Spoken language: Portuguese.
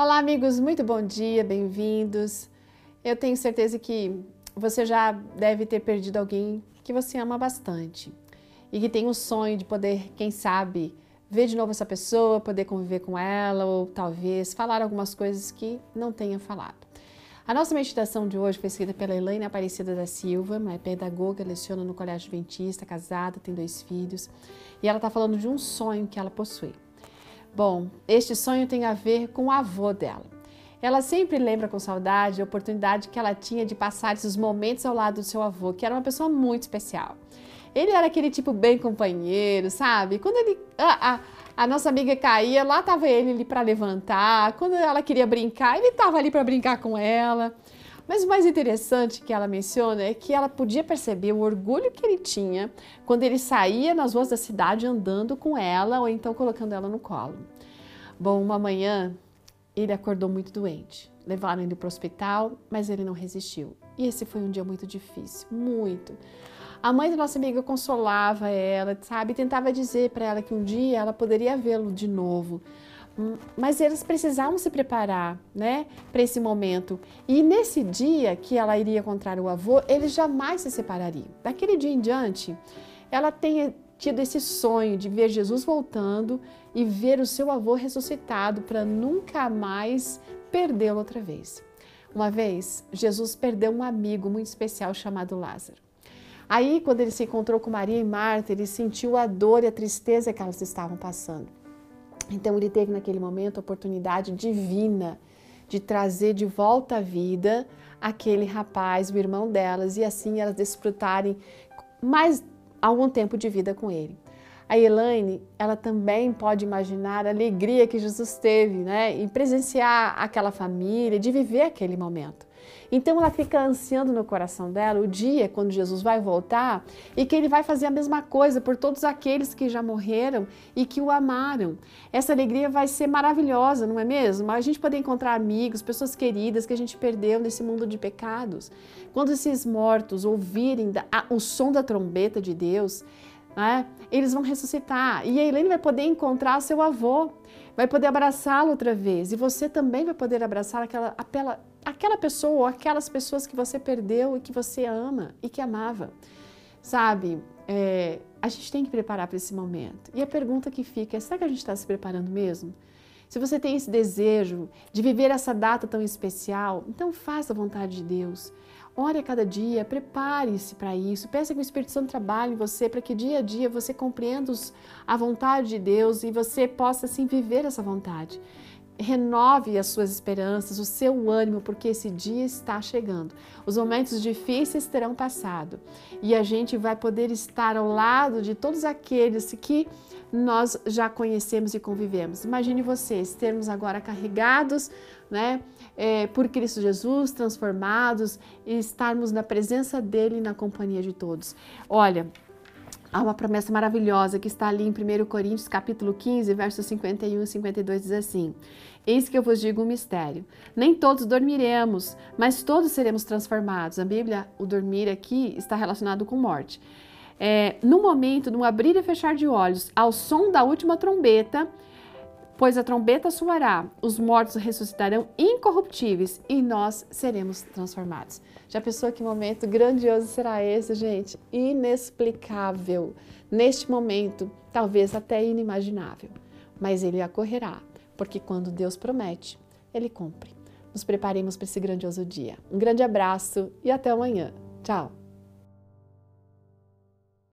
Olá, amigos, muito bom dia, bem-vindos. Eu tenho certeza que você já deve ter perdido alguém que você ama bastante e que tem um sonho de poder, quem sabe, ver de novo essa pessoa, poder conviver com ela ou talvez falar algumas coisas que não tenha falado. A nossa meditação de hoje foi escrita pela Elaine Aparecida da Silva, uma pedagoga, leciona no Colégio Adventista, casada, tem dois filhos, e ela está falando de um sonho que ela possui. Bom, este sonho tem a ver com o avô dela. Ela sempre lembra com saudade a oportunidade que ela tinha de passar esses momentos ao lado do seu avô, que era uma pessoa muito especial. Ele era aquele tipo bem companheiro, sabe? Quando ele a, a, a nossa amiga caía, lá estava ele ali para levantar. Quando ela queria brincar, ele estava ali para brincar com ela. Mas o mais interessante que ela menciona é que ela podia perceber o orgulho que ele tinha quando ele saía nas ruas da cidade andando com ela ou então colocando ela no colo. Bom, uma manhã ele acordou muito doente. Levaram ele para o hospital, mas ele não resistiu. E esse foi um dia muito difícil, muito. A mãe da nossa amiga consolava ela, sabe, tentava dizer para ela que um dia ela poderia vê-lo de novo mas eles precisavam se preparar, né, para esse momento. E nesse dia que ela iria encontrar o avô, eles jamais se separariam. Daquele dia em diante, ela tem tido esse sonho de ver Jesus voltando e ver o seu avô ressuscitado para nunca mais perdê-lo outra vez. Uma vez, Jesus perdeu um amigo muito especial chamado Lázaro. Aí, quando ele se encontrou com Maria e Marta, ele sentiu a dor e a tristeza que elas estavam passando. Então ele teve naquele momento a oportunidade divina de trazer de volta à vida aquele rapaz, o irmão delas, e assim elas desfrutarem mais algum tempo de vida com ele. A Elaine, ela também pode imaginar a alegria que Jesus teve, né, em presenciar aquela família, de viver aquele momento. Então ela fica ansiando no coração dela o dia quando Jesus vai voltar e que ele vai fazer a mesma coisa por todos aqueles que já morreram e que o amaram. Essa alegria vai ser maravilhosa, não é mesmo? A gente poder encontrar amigos, pessoas queridas que a gente perdeu nesse mundo de pecados. Quando esses mortos ouvirem o som da trombeta de Deus, né, eles vão ressuscitar e a Helene vai poder encontrar seu avô, vai poder abraçá-lo outra vez e você também vai poder abraçar aquela, aquela, aquela pessoa ou aquelas pessoas que você perdeu e que você ama e que amava. Sabe, é, a gente tem que preparar para esse momento. E a pergunta que fica é: será que a gente está se preparando mesmo? Se você tem esse desejo de viver essa data tão especial, então faça a vontade de Deus. Ore a cada dia, prepare-se para isso, peça que o Espírito Santo trabalhe em você para que dia a dia você compreenda a vontade de Deus e você possa assim viver essa vontade renove as suas esperanças, o seu ânimo, porque esse dia está chegando. Os momentos difíceis terão passado e a gente vai poder estar ao lado de todos aqueles que nós já conhecemos e convivemos. Imagine vocês termos agora carregados né, é, por Cristo Jesus, transformados e estarmos na presença dele e na companhia de todos. Olha, Há uma promessa maravilhosa que está ali em 1 Coríntios capítulo 15, versos 51 e 52, diz assim: Eis que eu vos digo um mistério. Nem todos dormiremos, mas todos seremos transformados. A Bíblia, o dormir aqui está relacionado com morte. É, no momento, no abrir e fechar de olhos, ao som da última trombeta, pois a trombeta soará, os mortos ressuscitarão incorruptíveis e nós seremos transformados. Já pensou que momento grandioso será esse, gente? Inexplicável. Neste momento, talvez até inimaginável. Mas ele ocorrerá, porque quando Deus promete, ele cumpre. Nos preparemos para esse grandioso dia. Um grande abraço e até amanhã. Tchau!